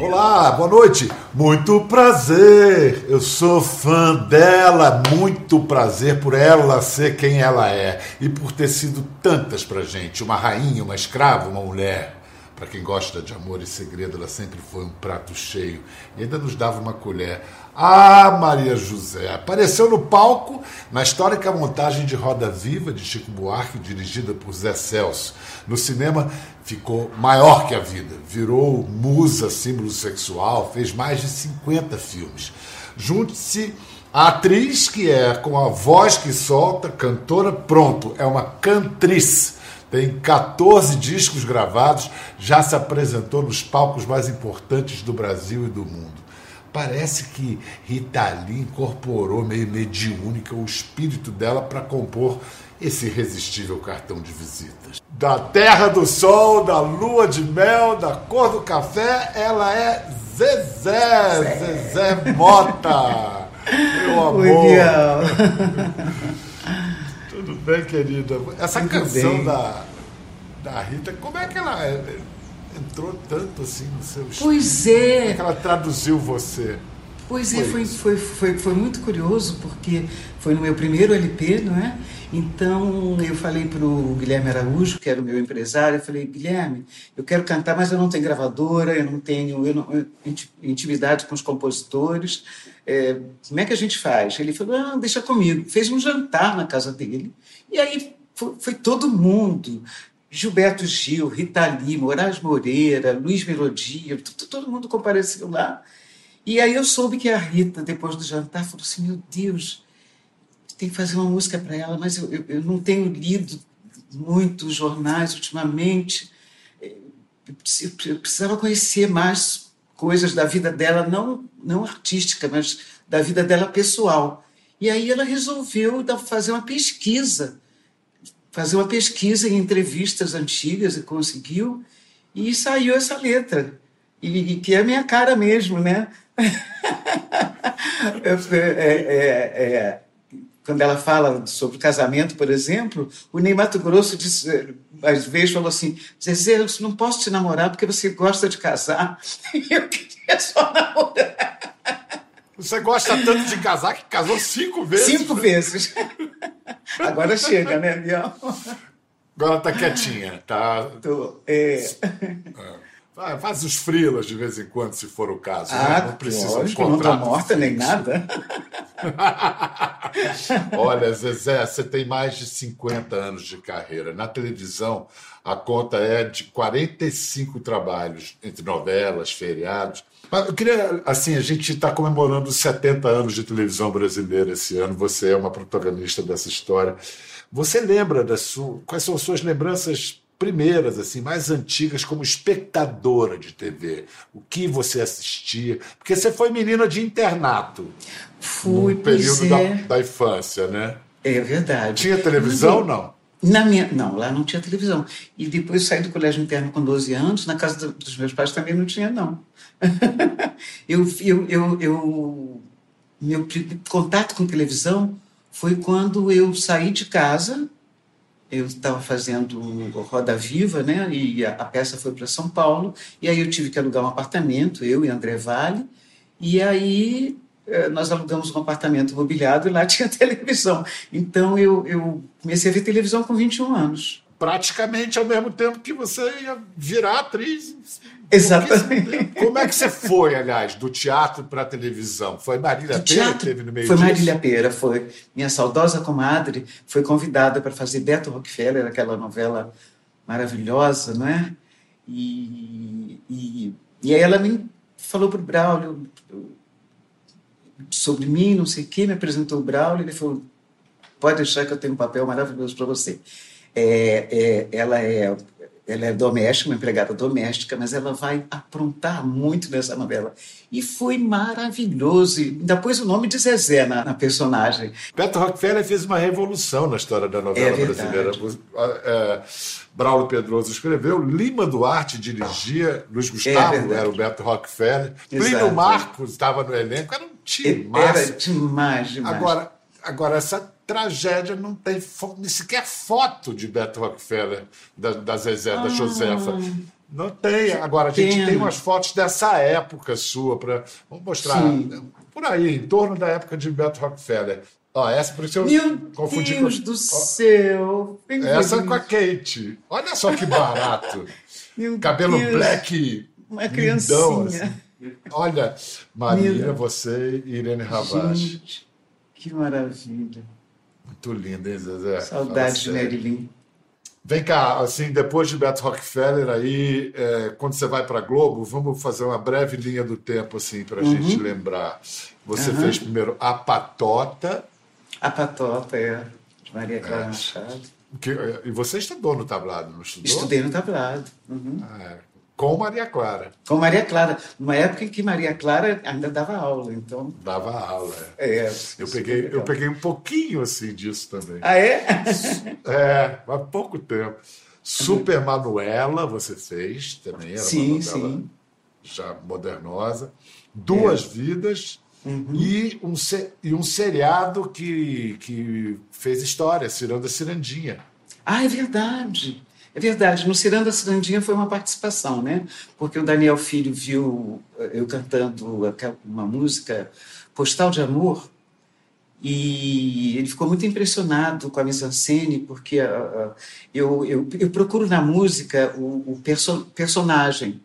Olá, boa noite. Muito prazer. Eu sou fã dela. Muito prazer por ela ser quem ela é e por ter sido tantas pra gente, uma rainha, uma escrava, uma mulher. Para quem gosta de amor e segredo, ela sempre foi um prato cheio e ainda nos dava uma colher. Ah, Maria José! Apareceu no palco na histórica montagem de Roda Viva de Chico Buarque, dirigida por Zé Celso. No cinema ficou maior que a vida, virou musa, símbolo sexual, fez mais de 50 filmes. Junte-se a atriz que é com a voz que solta, cantora, pronto, é uma cantriz tem 14 discos gravados, já se apresentou nos palcos mais importantes do Brasil e do mundo. Parece que Rita Lee incorporou meio mediúnica o espírito dela para compor esse irresistível cartão de visitas. Da terra do sol, da lua de mel, da cor do café, ela é Zezé, Zezé Mota. Meu amor. Tudo bem, querida? Essa Tudo canção bem. da da Rita, como é que ela é, entrou tanto assim no seu estilo? Pois é. Como é que ela traduziu você? Pois é, foi, foi, foi, foi, muito curioso, porque foi no meu primeiro LP, não é? Então eu falei para o Guilherme Araújo, que era o meu empresário, eu falei, Guilherme, eu quero cantar, mas eu não tenho gravadora, eu não tenho eu não, eu, intimidade com os compositores. É, como é que a gente faz? Ele falou, ah, deixa comigo. Fez um jantar na casa dele, e aí foi, foi todo mundo. Gilberto Gil, Rita Lee, Moraes Moreira, Luiz Melodia, todo mundo compareceu lá. E aí eu soube que a Rita, depois do jantar, falou assim: Meu Deus, tem que fazer uma música para ela, mas eu, eu, eu, não tenho lido muitos jornais ultimamente. Eu precisava conhecer mais coisas da vida dela, não, não artística, mas da vida dela pessoal. E aí ela resolveu fazer uma pesquisa fazer uma pesquisa em entrevistas antigas e conseguiu, e saiu essa letra, e, e que é a minha cara mesmo, né? é, é, é, quando ela fala sobre casamento, por exemplo, o Ney Mato Grosso às vezes falou assim: Zezé, eu não posso te namorar porque você gosta de casar. E eu queria só namorar. Você gosta tanto de casar que casou cinco vezes? Cinco vezes. Agora chega, né, Biel? Agora tá quietinha, tá? Tô, é. é. Faz os frilas de vez em quando, se for o caso. Né? Ah, né? Não precisa lógico, de não tá morta nem nada. Olha, Zezé, você tem mais de 50 anos de carreira. Na televisão, a conta é de 45 trabalhos, entre novelas, feriados. Mas eu queria, assim, a gente está comemorando os 70 anos de televisão brasileira esse ano. Você é uma protagonista dessa história. Você lembra da sua. Quais são as suas lembranças primeiras, assim, mais antigas, como espectadora de TV? O que você assistia? Porque você foi menina de internato. Fui, no período é. da, da, infância, né? É verdade. Tinha televisão ou não? Na minha, não, lá não tinha televisão. E depois saí do colégio interno com 12 anos, na casa dos meus pais também não tinha, não. eu, eu, eu, eu, meu contato com televisão foi quando eu saí de casa, eu estava fazendo Roda Viva, né? E a, a peça foi para São Paulo, e aí eu tive que alugar um apartamento, eu e André Vale, e aí eh, nós alugamos um apartamento mobiliado e lá tinha televisão. Então eu, eu comecei a ver televisão com 21 anos. Praticamente ao mesmo tempo que você ia virar atriz. Exatamente. Como é que você foi, aliás, do teatro para a televisão? Foi Marília do Pera que teve no meio Foi disso? Marília Pera, foi. Minha saudosa comadre foi convidada para fazer Beto Rockefeller, aquela novela maravilhosa, não é? E, e, e aí ela me falou para o Braulio, sobre mim, não sei o quê, me apresentou o Braulio, ele falou, pode deixar que eu tenho um papel maravilhoso para você. É, é, ela é ela é doméstica, uma empregada doméstica, mas ela vai aprontar muito nessa novela. E foi maravilhoso. E ainda pôs o nome de Zezé na, na personagem. Beto Rockefeller fez uma revolução na história da novela é brasileira. É, Braulio Pedroso escreveu, Lima Duarte dirigia, Luiz Gustavo é era o Beto Rockefeller, Plínio Marcos estava no elenco, era um time Era demais, demais. Agora, agora essa tragédia, não tem nem sequer foto de Beto Rockefeller, da, da Zezé, ah. da Josefa. Não tem. Agora, a gente tem umas fotos dessa época sua, para vamos mostrar Sim. por aí, em torno da época de Beto Rockefeller. Ó, essa por isso eu Meu confundi Deus com... do céu! Essa é com a Kate. Olha só que barato. Meu Cabelo Deus. black. Uma criancinha. Lindão, assim. Olha, Maria, você e Irene Ravache. Que maravilha. Muito linda, hein, Zezé? Saudades de Marilyn. Vem cá, assim, depois de Beto Rockefeller, aí, é, quando você vai para Globo, vamos fazer uma breve linha do tempo, assim, para a uhum. gente lembrar. Você uhum. fez primeiro A Patota. A Patota, é. Maria Clara é. Machado. Que, e você estudou no tablado, não estudou? Estudei no tablado. Uhum. É. Com Maria Clara. Com Maria Clara. Numa época em que Maria Clara ainda dava aula, então. Dava aula. É. é eu peguei, eu peguei um pouquinho assim disso também. Ah, é? é, há pouco tempo. Super Manuela você fez também, era sim, sim. já modernosa. Duas é. Vidas uhum. e, um, e um seriado que, que fez história, Ciranda Cirandinha. Ah, é verdade. É verdade, no Ciranda Cirandinha foi uma participação, né? Porque o Daniel Filho viu eh, eu cantando uma música Postal de Amor e ele ficou muito impressionado com a mise-en-scène, porque uh, uh, eu, eu, eu, procuro na música o, o perso personagem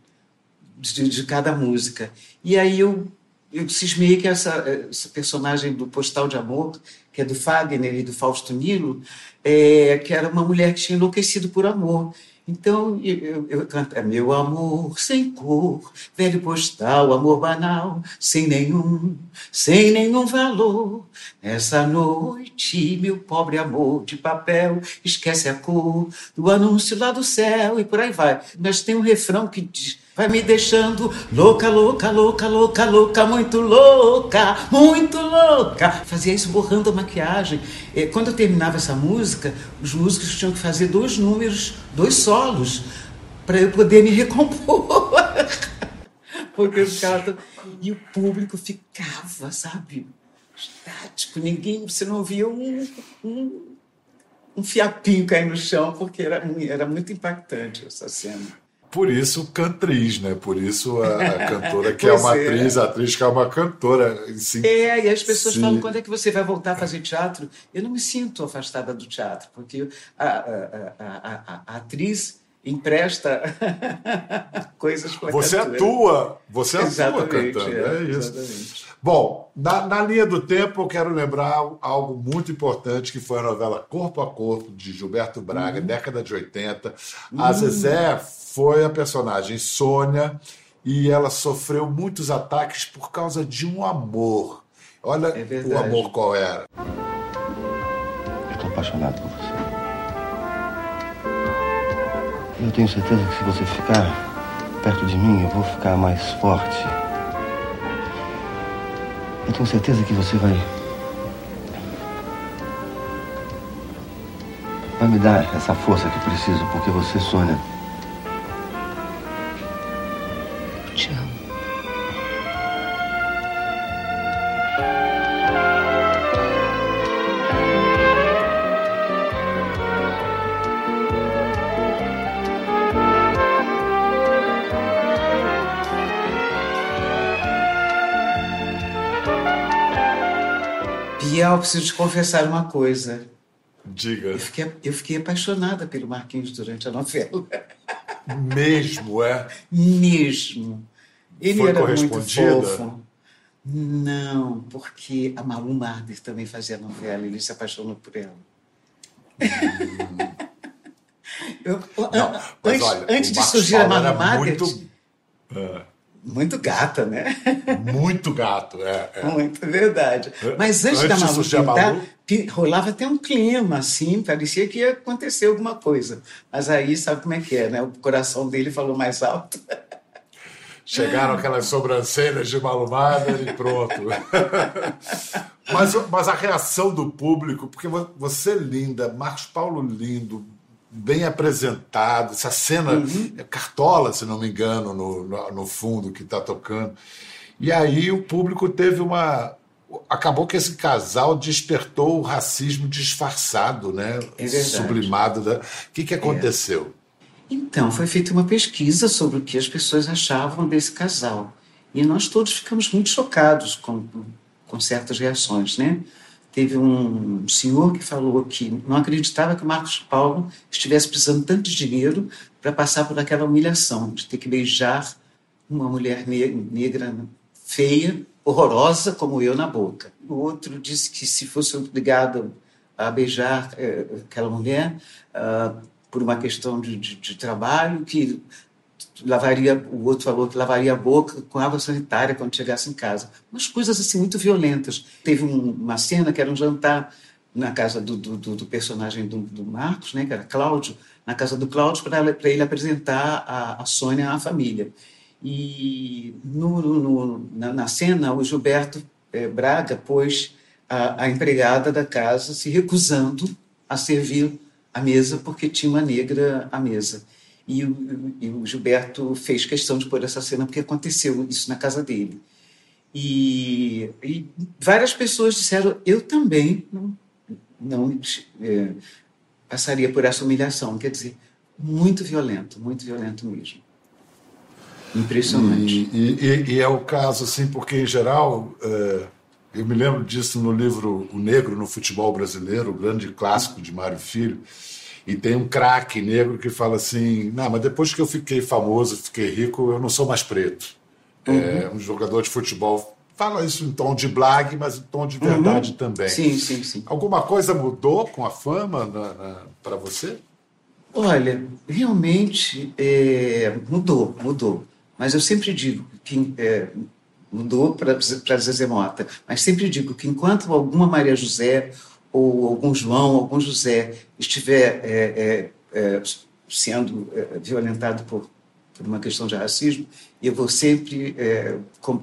de, de, cada música. E aí eu, eu cismei que essa, essa personagem do Postal de Amor, que é do Fagner e do Fausto Nilo, é, que era uma mulher que tinha enlouquecido por amor. Então eu, eu canto, é meu amor sem cor, velho postal, amor banal, sem nenhum, sem nenhum valor. Nessa noite, meu pobre amor de papel, esquece a cor do anúncio lá do céu e por aí vai. Mas tem um refrão que diz vai me deixando louca, louca, louca, louca, louca, muito louca, muito louca. Fazia isso borrando a maquiagem. Quando eu terminava essa música, os músicos tinham que fazer dois números, dois solos, para eu poder me recompor. Porque os caras. E o público ficava, sabe? Estático, ninguém, você não via um, um, um fiapinho cair no chão, porque era, era muito impactante essa cena. Por isso, cantriz, né? Por isso a, a cantora que é uma é. atriz, a atriz que é uma cantora. Sim, é, e as pessoas sim. falam quando é que você vai voltar a fazer teatro. Eu não me sinto afastada do teatro, porque a, a, a, a atriz empresta coisas para Você atua, você atua cantando, é, é isso. Exatamente. Bom, na, na, linha do tempo, eu quero lembrar algo muito importante, que foi a novela Corpo a Corpo, de Gilberto Braga, uhum. década de 80. A uhum. Zezé foi a personagem Sônia e ela sofreu muitos ataques por causa de um amor. Olha é o amor qual era. Estou apaixonado por você. Eu tenho certeza que se você ficar perto de mim, eu vou ficar mais forte. Eu tenho certeza que você vai. Vai me dar essa força que preciso, porque você, Sônia, Preciso te confessar uma coisa. Diga. Eu fiquei, eu fiquei apaixonada pelo Marquinhos durante a novela. Mesmo, é? Mesmo. Ele Foi era muito fofo. Não, porque a Malu Marder também fazia novela, ele se apaixonou por ela. Hum. Eu, Não, antes, olha, antes de surgir a Malu Marder. Muito... Muito gata, né? Muito gato, é. é. Muito, verdade. Mas antes, antes da Malu pintar, Malu... rolava até um clima, assim, parecia que ia acontecer alguma coisa. Mas aí, sabe como é que é, né? O coração dele falou mais alto. Chegaram aquelas sobrancelhas de malumada e pronto. mas, mas a reação do público, porque você linda, Marcos Paulo lindo, bem apresentado. Essa cena uhum. é cartola, se não me engano, no, no, no fundo que está tocando. E aí o público teve uma, acabou que esse casal despertou o racismo disfarçado, né? É. Sublimado. Da... O que, que aconteceu? Então, foi feita uma pesquisa sobre o que as pessoas achavam desse casal. E nós todos ficamos muito chocados com, com certas reações, né? Teve um senhor que falou que não acreditava que o Marcos Paulo estivesse precisando tanto de dinheiro para passar por aquela humilhação de ter que beijar uma mulher negra feia, horrorosa como eu na boca. O outro disse que se fosse obrigado a beijar é, aquela mulher uh, por uma questão de, de, de, trabalho, que lavaria, o outro falou que lavaria a boca com água sanitária quando chegasse em casa. Umas coisas assim muito violentas. Teve um, uma cena que era um jantar na casa do, do, do personagem do, do, Marcos, né, que era Cláudio, na casa do Cláudio para ele apresentar a, a Sônia à família. E no, no, na, na, cena, o Gilberto é, Braga pôs a, a, empregada da casa se recusando a servir a mesa porque tinha uma negra à mesa. E o, e o Gilberto fez questão de pôr essa cena porque aconteceu isso na casa dele. E, e várias pessoas disseram: eu também não, não é, passaria por essa humilhação. Quer dizer, muito violento, muito violento mesmo. Impressionante. E, e, é o caso, assim, porque, em geral, é, eu me lembro disso no livro O Negro no Futebol Brasileiro, o grande clássico de Mário Filho, e tem um craque negro que fala assim: não, mas depois que eu fiquei famoso, fiquei rico, eu não sou mais preto. É, uhum. É, um jogador de futebol fala isso em tom de blague, mas em tom de verdade uhum. também. Sim, sim, sim. Alguma coisa mudou com a fama para você? Olha, realmente é, mudou, mudou. Mas eu sempre digo que é, mudou para Zezé Mota, mas sempre digo que enquanto alguma Maria José ou algum João, algum José estiver é, é, é sendo é, violentado por, por, uma questão de racismo, eu vou sempre é, com,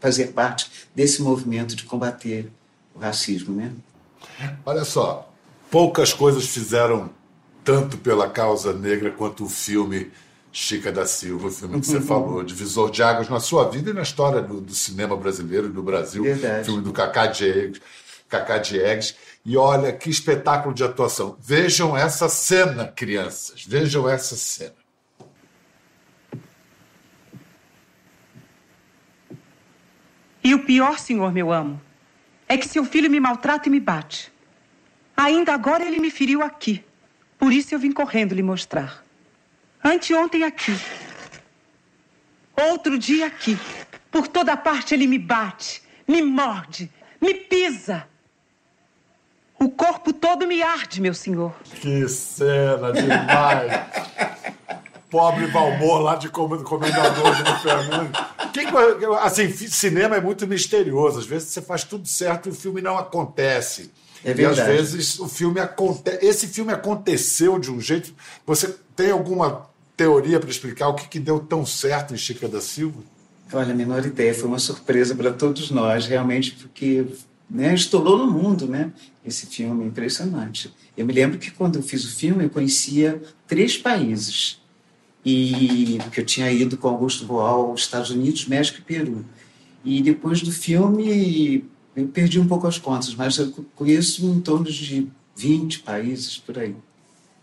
fazer parte desse movimento de combater o racismo, né? Olha só, poucas coisas fizeram tanto pela causa negra quanto o filme Chica da Silva, o filme que você falou, divisor de águas na sua vida e na história do, do cinema brasileiro e do Brasil. Verdade. Filme do Cacá Diegues. Cacá Diegues. E olha que espetáculo de atuação. Vejam essa cena, crianças. Vejam essa cena. E o pior, senhor, meu amo, é que seu filho me maltrata e me bate. Ainda agora ele me feriu aqui. Por isso eu vim correndo lhe mostrar. Anteontem aqui. Outro dia aqui. Por toda parte ele me bate, me morde, me pisa. O corpo todo me arde, meu senhor. Que cena demais! Pobre Valmor lá de comendador de Fernando. assim, cinema é muito misterioso. Às vezes você faz tudo certo e o filme não acontece. É verdade. E às vezes o filme acontece. Esse filme aconteceu de um jeito. Você tem alguma teoria para explicar o que, que deu tão certo em Chica da Silva? Olha, a menor ideia, foi uma surpresa para todos nós, realmente, porque né, estourou no mundo, né? Esse filme é impressionante. Eu me lembro que quando eu fiz o filme, eu conhecia três países. E que eu tinha ido com Augusto Boal aos Estados Unidos, México e Peru. E depois do filme, eu perdi um pouco as contas, mas eu conheço em torno de 20 países por aí.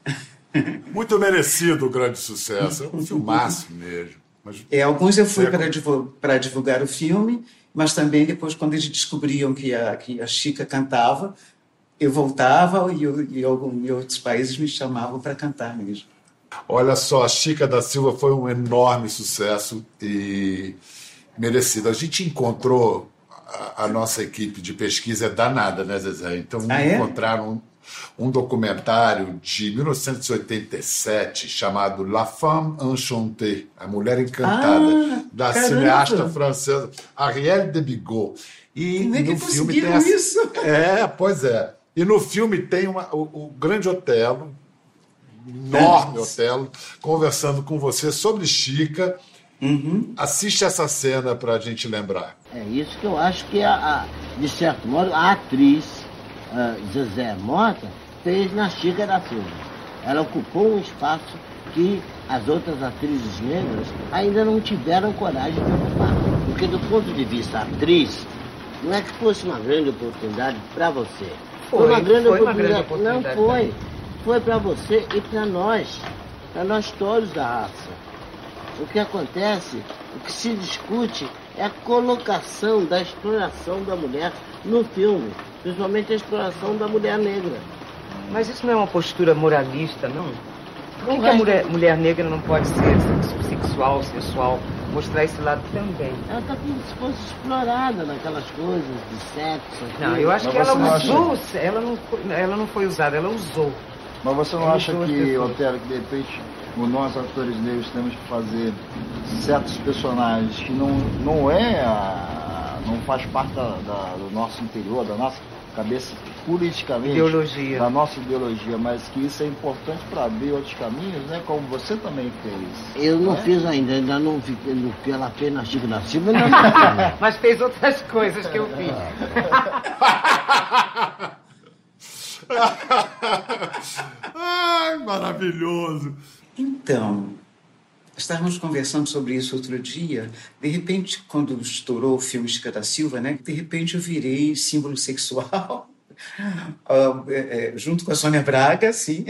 Muito merecido o grande sucesso. É um filmaço mesmo. Mas... É, alguns eu fui para divulgar, divulgar o filme, mas também depois, quando eles descobriam que a, que a Chica cantava, eu voltava e, eu, e, algum, e outros países me chamavam para cantar mesmo. Olha só, a Chica da Silva foi um enorme sucesso e merecido. A gente encontrou a, a nossa equipe de pesquisa é danada, né, Zezé? Então ah, é? encontraram um documentário de 1987 chamado La Femme Enchantée, A Mulher Encantada, ah, da caramba. cineasta francesa Arielle de Bigot. E Como é que no filme tem essa... isso? É, pois é. E no filme tem uma, o, o grande Otelo, enorme Otelo, conversando com você sobre Chica. Uhum. Assiste essa cena para a gente lembrar. É isso que eu acho que, a, a, de certo modo, a atriz uh, Zezé Mota fez na Chica da Silva. Ela ocupou um espaço que as outras atrizes negras ainda não tiveram coragem de ocupar. Porque do ponto de vista atriz, Não é que fosse uma grande oportunidade para você. Foi, uma grande foi uma oportunidade. grande oportunidade Não foi. Foi para você e para nós. Para nós todos da raça. O que acontece, o que se discute é a colocação da exploração da mulher no filme. Principalmente a exploração da mulher negra. Mas isso não é uma postura moralista, não? Por que, Não que a é. mulher, mulher negra não pode ser sexual, sensual, mostrar esse lado também? Ela está como se fosse explorada naquelas coisas de sexo. Não, aquilo. eu acho Mas que ela não acha- usou, ela não, foi, ela não foi usada, ela usou. Mas você não Ele acha usou que. Otero, que de repente nós, atores negros, temos que fazer certos personagens que não, não é a, não faz parte da- da- do nosso interior, da nossa cabeça politicamente, Ideologia. da nossa ideologia, mas que isso é importante para abrir outros caminhos, né? Como você também fez. Eu não né? fiz ainda, ainda não vi o que ela fez na Chico da Silva, ainda não fiz. Mas fez outras coisas que eu fiz. Ai, maravilhoso. Então, estávamos conversando sobre isso outro dia. De repente, quando estourou o filme Chica da Silva, né? De repente eu virei símbolo sexual. ah, é, é, junto com a Sônia Braga, sim.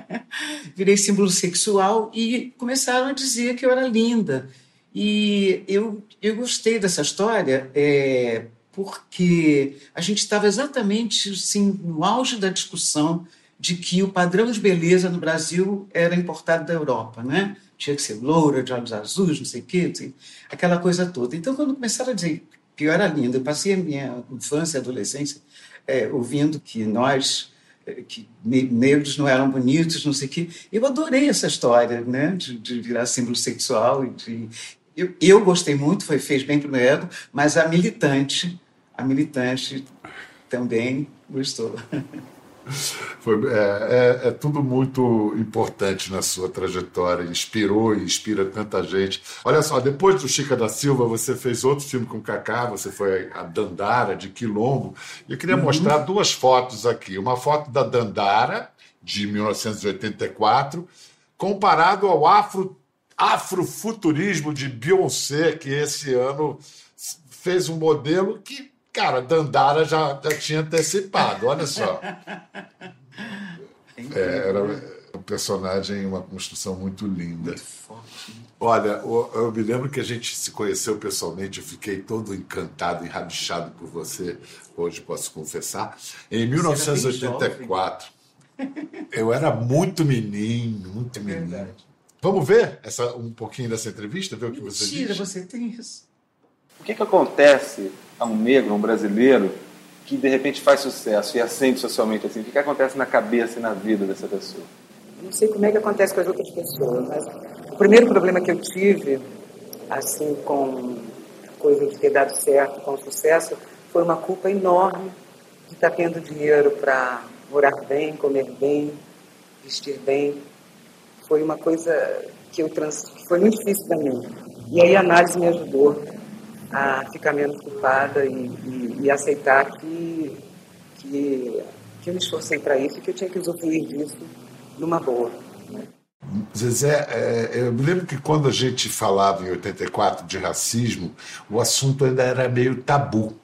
virei símbolo sexual e começaram a dizer que eu era linda. E eu, eu gostei dessa história é, porque a gente estava exatamente assim, no auge da discussão de que o padrão de beleza no Brasil era importado da Europa, né? Tinha que ser loura, de olhos azuis, não sei o quê, assim, aquela coisa toda. Então, quando começaram a dizer era linda, eu passei a minha infância e adolescência é, ouvindo que nós, é, que ne- negros não eram bonitos, não sei o quê. Eu adorei essa história, né? De, de virar símbolo sexual. E de... eu, eu gostei muito, foi, fez bem para o meu ego, mas a militante, a militante também gostou. Foi- é, é- é tudo muito importante na sua trajetória, inspirou e inspira tanta gente. Olha só, depois do Chica da Silva, você fez outro filme com o Kaká, você foi a Dandara, de Quilombo. E eu queria mostrar duas fotos aqui. Uma foto da Dandara, de 1984, comparado ao afro, afrofuturismo de Beyoncé, que esse ano fez um modelo que, cara, Dandara já, já tinha antecipado. Olha só. É, era um personagem, uma construção muito linda. Olha, o- eu me lembro que a gente se conheceu pessoalmente, eu fiquei todo encantado, enrabixado por você, hoje posso confessar. Em 1984, eu era muito menino, muito menino. Vamos ver essa, um pouquinho dessa entrevista, ver o que você Mentira, diz? você tem isso. O que, que acontece a um negro, a um brasileiro, que de repente faz sucesso e ascende socialmente assim? O que, que acontece na cabeça e na vida dessa pessoa? Não sei como é que acontece com as outras pessoas, mas o primeiro problema que eu tive, assim, com coisa de ter dado certo, com sucesso, foi uma culpa enorme de estar tendo dinheiro para morar bem, comer bem, vestir bem. Foi uma coisa que eu trans... foi muito difícil para mim. E aí a análise me ajudou a ficar menos culpada e, e, e aceitar que, que, que eu me esforcei para isso e que eu tinha que usufruir disso numa boa. né? Zezé, é, eu me lembro que quando a gente falava em 84 de racismo, o assunto ainda era meio tabu.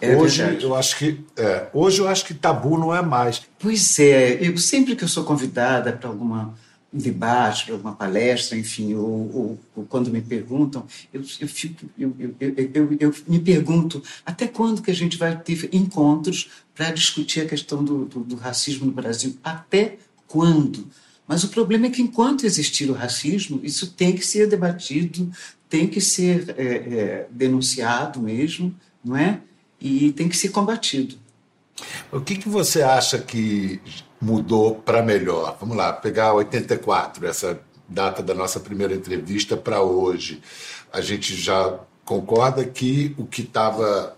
É hoje verdade. eu acho que é, hoje eu acho que tabu não é mais. Pois é, eu sempre que eu sou convidada para alguma um debate, alguma palestra, enfim, ou, ou- ou quando me perguntam, eu, eu, fico, eu, eu- eu me pergunto até quando que a gente vai ter encontros para discutir a questão do, do, do racismo no Brasil? Até quando? Mas o problema é que enquanto existir o racismo, isso tem que ser debatido, tem que ser é, é, denunciado mesmo, não é? E tem que ser combatido. O que, que você acha que mudou para melhor? Vamos lá, pegar 84, essa data da nossa primeira entrevista para hoje. A gente já concorda que o que estava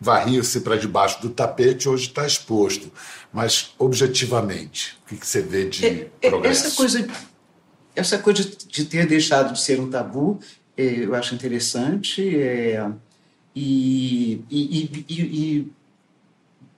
varria-se para debaixo do tapete hoje está exposto. Mas objetivamente, o que, que você vê de É, é, progresso? Essa coisa, essa coisa de ter deixado de ser um tabu, é, eu acho interessante. e- e- e- e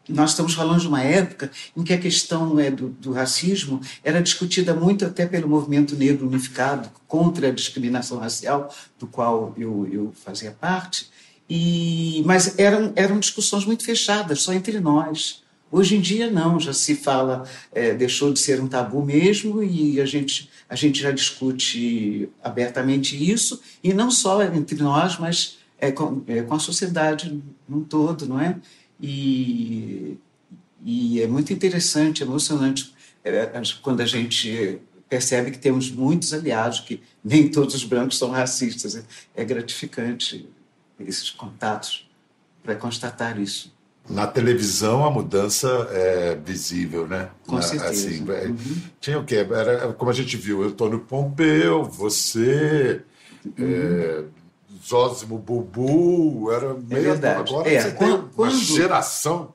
nós estamos falando de uma época em que a questão é, do, do racismo era discutida muito até pelo movimento negro unificado contra a discriminação racial, do qual eu, eu fazia parte. E, mas eram, eram discussões muito fechadas, só entre nós. Hoje em dia não, já se fala, é, deixou de ser um tabu mesmo e a gente, a gente já discute abertamente isso, e não só entre nós, mas é, com, é, com a sociedade num todo, não é? E, e é muito interessante, emocionante é, quando a gente percebe que temos muitos aliados, que nem todos os brancos são racistas. É, é gratificante esses contatos para constatar isso. Na televisão a mudança é visível, né? Com certeza. Assim, é, uhum. Tinha o quê? Era, como a gente viu, Antônio Pompeu, você, uhum. é, Zósimo Bubu, era meio. É verdade. Agora é, você quando, tem uma geração.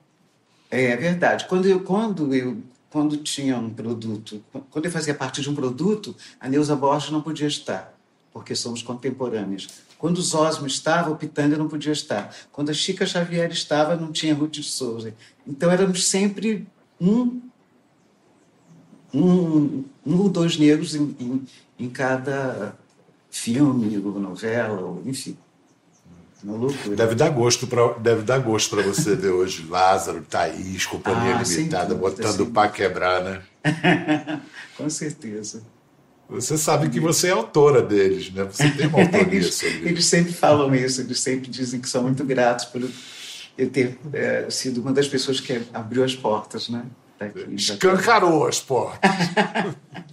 É, é verdade. Quando eu, quando eu quando tinha um produto, quando eu fazia parte de um produto, a Neuza Borges não podia estar, porque somos contemporâneas. Quando o Zosmo estava, o Pitanga não podia estar. Quando a Chica Xavier estava, não tinha Ruth de Souza. Então éramos sempre um, um, um ou dois negros em, em, em cada filme, ou novela, ou, enfim. Uma loucura. Deve dar gosto para deve dar gosto para você ver hoje Lázaro, Thaís, Companhia ah, Limitada, dúvida, botando o pá quebrar, né? Com certeza. Você sabe que você é autora deles, né? Você tem uma autoria sobre isso. Eles sempre falam isso, eles sempre dizem que são muito gratos por eu ter é, sido uma das pessoas que abriu as portas, né? Daqui, Escancarou as portas.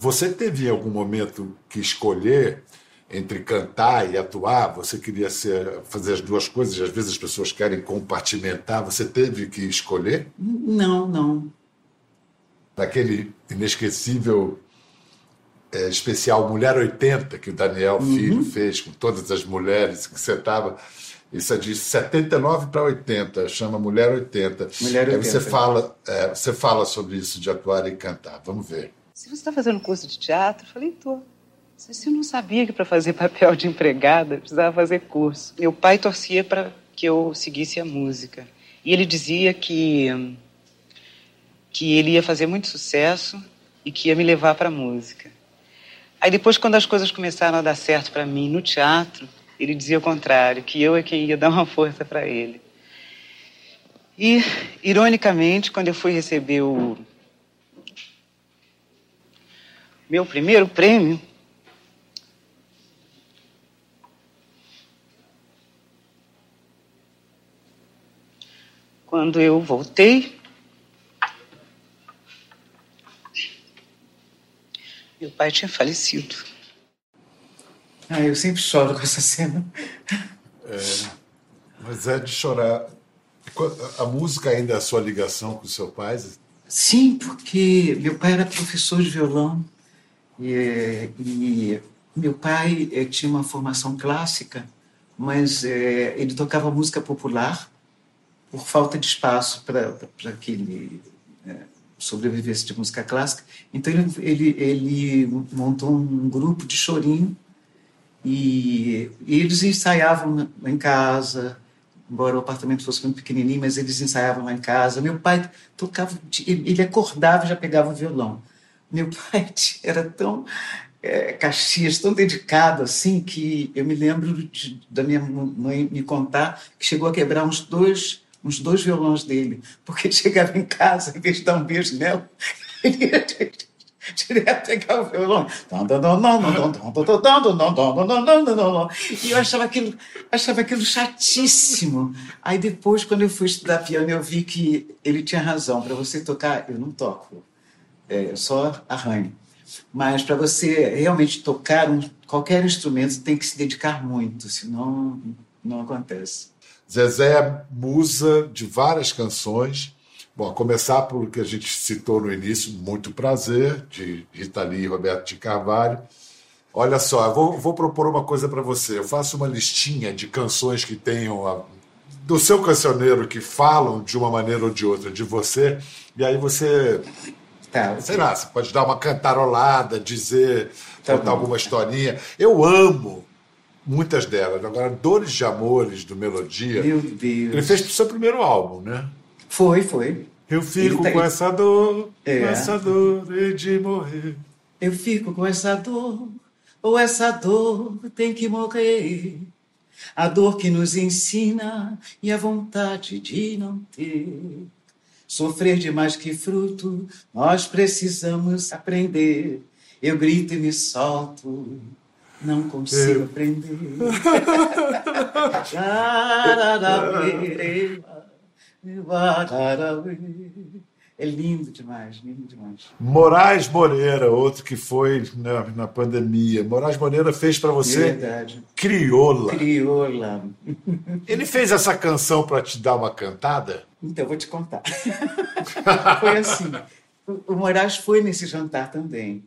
você teve em algum momento que escolher entre cantar e atuar, você queria ser, fazer as duas coisas, às vezes as pessoas querem compartimentar, você teve que escolher? Não, não. Naquele inesquecível é, especial Mulher 80, que o Daniel uhum. Filho fez com todas as mulheres que você estava. Isso é de 79 para 80, chama Mulher 80. Mulher 80. Aí você fala, é, você fala sobre isso de atuar e cantar. Vamos ver. Se você está fazendo curso de teatro, eu falei, estou. Você não sabia que para fazer papel de empregada precisava fazer curso. Meu pai torcia para que eu seguisse a música. E ele dizia que, que ele ia fazer muito sucesso e que ia me levar para a música. Aí depois, quando as coisas começaram a dar certo para mim no teatro, ele dizia o contrário, que eu é quem ia dar uma força para ele. E, ironicamente, quando eu fui receber o meu primeiro prêmio, Quando eu voltei, meu pai tinha falecido. Ah, eu sempre choro com essa cena. É, mas é de chorar. A música ainda é a sua ligação com seu pai? Sim, porque meu pai era professor de violão e, e meu pai eh, tinha uma formação clássica, mas é, ele tocava música popular por falta de espaço para que ele é, sobrevivesse de música clássica. Então ele, ele, ele montou um grupo de chorinho e, e eles ensaiavam em casa, embora o apartamento fosse muito pequenininho, mas eles ensaiavam lá em casa. Meu pai tocava, ele acordava e já pegava o violão. Meu pai era tão é, Caxias, tão dedicado assim, que eu me lembro de, da minha mãe me contar que chegou a quebrar uns dois uns dois violões dele, porque chegava em casa, em vez de dar um beijo nela, ele ia direto pegar o violão. E eu achava aquilo, achava aquilo chatíssimo. Aí depois, quando eu fui estudar piano, eu vi que ele tinha razão. Para você tocar, eu não toco, é, eu só arranho. Mas para você realmente tocar um, qualquer instrumento, tem que se dedicar muito, senão não acontece. Zezé é musa de várias canções. Bom, a começar pelo que a gente citou no início, Muito Prazer, de Rita Lee e Roberto de Carvalho. Olha só, eu vou, vou propor uma coisa para você. Eu faço uma listinha de canções que tenham a, do seu cancioneiro que falam de uma maneira ou de outra de você, e aí você Tá, sei lá, você pode dar uma cantarolada, dizer, tá contar alguma historinha. Eu amo muitas delas. Agora, Dores de Amores, do Melodia. Meu Deus. Ele fez pro seu primeiro álbum, né? Foi, foi. Eu fico tá... com essa dor, é. com essa dor de morrer. Eu fico com essa dor, ou essa dor tem que morrer. a dor que nos ensina e a vontade de não ter. Sofrer de mais que fruto, nós precisamos aprender. Eu grito e me solto, não consigo aprender. É lindo demais, lindo demais. Moraes Moreira, outro que foi na, na pandemia. Moraes Moreira fez para você Verdade. Crioula. Crioula. Ele fez essa canção para te dar uma cantada? Então, eu vou te contar. foi assim. O Moraes foi nesse jantar também.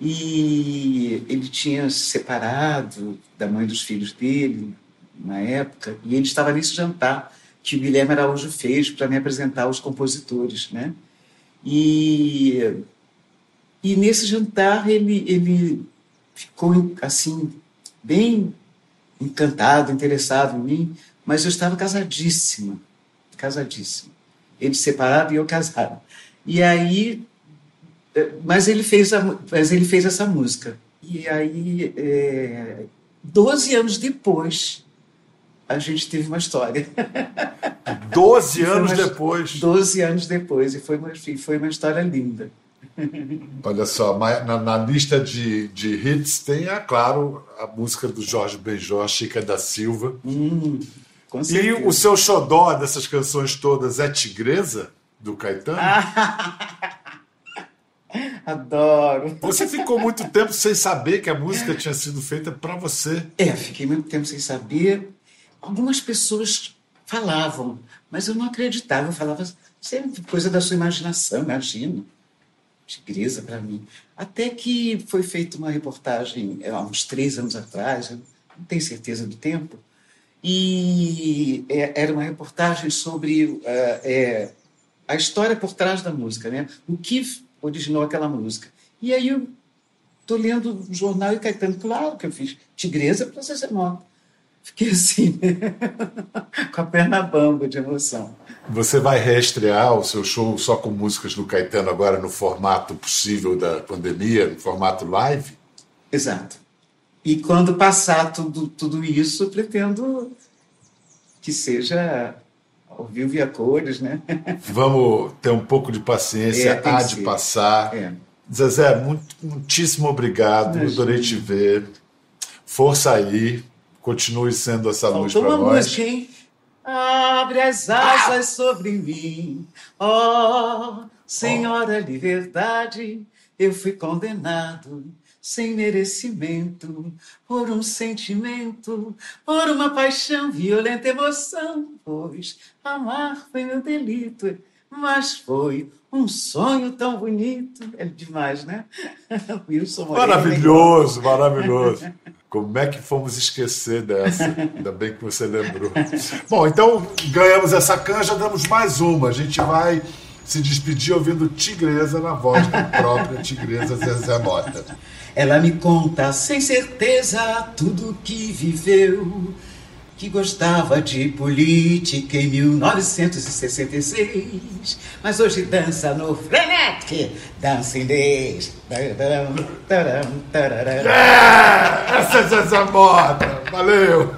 E ele tinha se separado da mãe dos filhos dele, na época, e ele estava nesse jantar que o Guilherme Araújo fez para me apresentar os compositores, né? E, e nesse jantar ele, ele ficou assim bem encantado, interessado em mim, mas eu estava casadíssima, casadíssima. Ele separado e eu casado. E aí, mas ele fez a, mas ele fez essa música. E aí, é, 12 anos depois, a gente teve uma história. 12 anos uma, depois. 12 anos depois, e foi uma, foi uma história linda. Olha só, na, na, lista de, de hits tem, é claro, a música do Jorge Benjó, Chica da Silva. Hum, e o seu xodó dessas canções todas é Tigresa, do Caetano? Adoro. Você ficou muito tempo sem saber que a música tinha sido feita para você. É, fiquei muito tempo sem saber algumas pessoas falavam, mas eu não acreditava. Eu falava, sempre é coisa da sua imaginação, imagina. Tigresa para mim. Até que foi feita uma reportagem há uns três anos atrás, eu não tenho certeza do tempo, e é, era uma reportagem sobre uh, é, a história por trás da música, né? o que originou aquela música. E aí eu estou lendo o jornal e Caetano, claro que eu fiz Tigresa para você ser morta. Fiquei assim, com a perna bamba de emoção. Você vai reestrear o seu show só com músicas do Caetano agora no formato possível da pandemia, no formato live? Exato. E quando passar tudo, tudo isso, pretendo que seja ao vivo e a cores, né? Vamos ter um pouco de paciência, é, há de ser. passar. É. Zezé, muito, muitíssimo obrigado, Imagina. adorei te ver. Força aí, continue sendo essa luz para nós. música, hein? Abre as asas sobre mim, ó oh, Senhora oh. Liberdade, eu fui condenado sem merecimento por um sentimento, por uma paixão, violenta emoção, pois amar foi meu delito, mas foi um sonho tão bonito. É demais, né? Wilson Maravilhoso, maravilhoso. Como é que fomos esquecer dessa? Ainda bem que você lembrou. Bom, então ganhamos essa canja, damos mais uma. A gente vai se despedir ouvindo Tigresa na voz da própria Tigresa Zezé Mota. Ela me conta sem certeza tudo que viveu que gostava de política em 1966, mas hoje dança no Frenetic, Dancing Days. É, essa é essa moda, valeu!